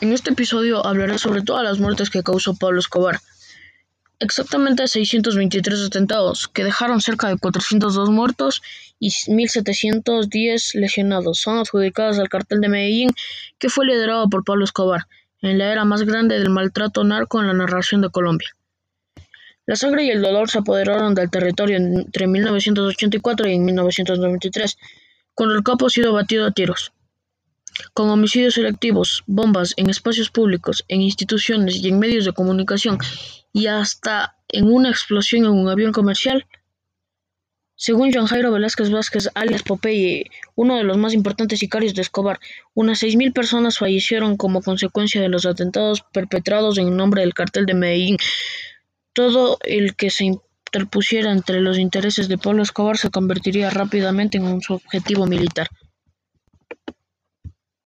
En este episodio hablaré sobre todas las muertes que causó Pablo Escobar. Exactamente 623 atentados, que dejaron cerca de 402 muertos y 1.710 lesionados, son adjudicados al cartel de Medellín, que fue liderado por Pablo Escobar, en la era más grande del maltrato narco en la narración de Colombia. La sangre y el dolor se apoderaron del territorio entre 1984 y 1993, cuando el capo ha sido batido a tiros con homicidios selectivos, bombas en espacios públicos, en instituciones y en medios de comunicación, y hasta en una explosión en un avión comercial. Según Juan Jairo Velázquez Vázquez, alias Popeye, uno de los más importantes sicarios de Escobar, unas 6.000 personas fallecieron como consecuencia de los atentados perpetrados en nombre del cartel de Medellín. Todo el que se interpusiera entre los intereses de Pablo Escobar se convertiría rápidamente en un objetivo militar.